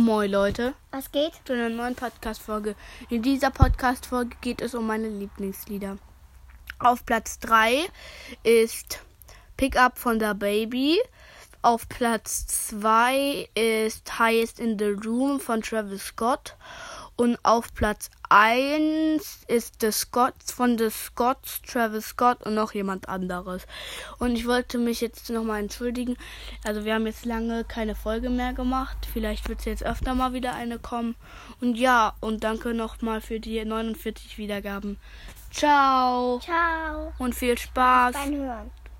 Moin Leute, Was geht? zu einer neuen Podcast-Folge. In dieser Podcast-Folge geht es um meine Lieblingslieder. Auf Platz 3 ist Pick Up von der Baby. Auf Platz 2 ist Highest in the Room von Travis Scott. Und auf Platz 1 ist The Scots von The Scots, Travis Scott und noch jemand anderes. Und ich wollte mich jetzt nochmal entschuldigen. Also wir haben jetzt lange keine Folge mehr gemacht. Vielleicht wird es jetzt öfter mal wieder eine kommen. Und ja, und danke nochmal für die 49 Wiedergaben. Ciao Ciao. und viel Spaß. Beim Hören.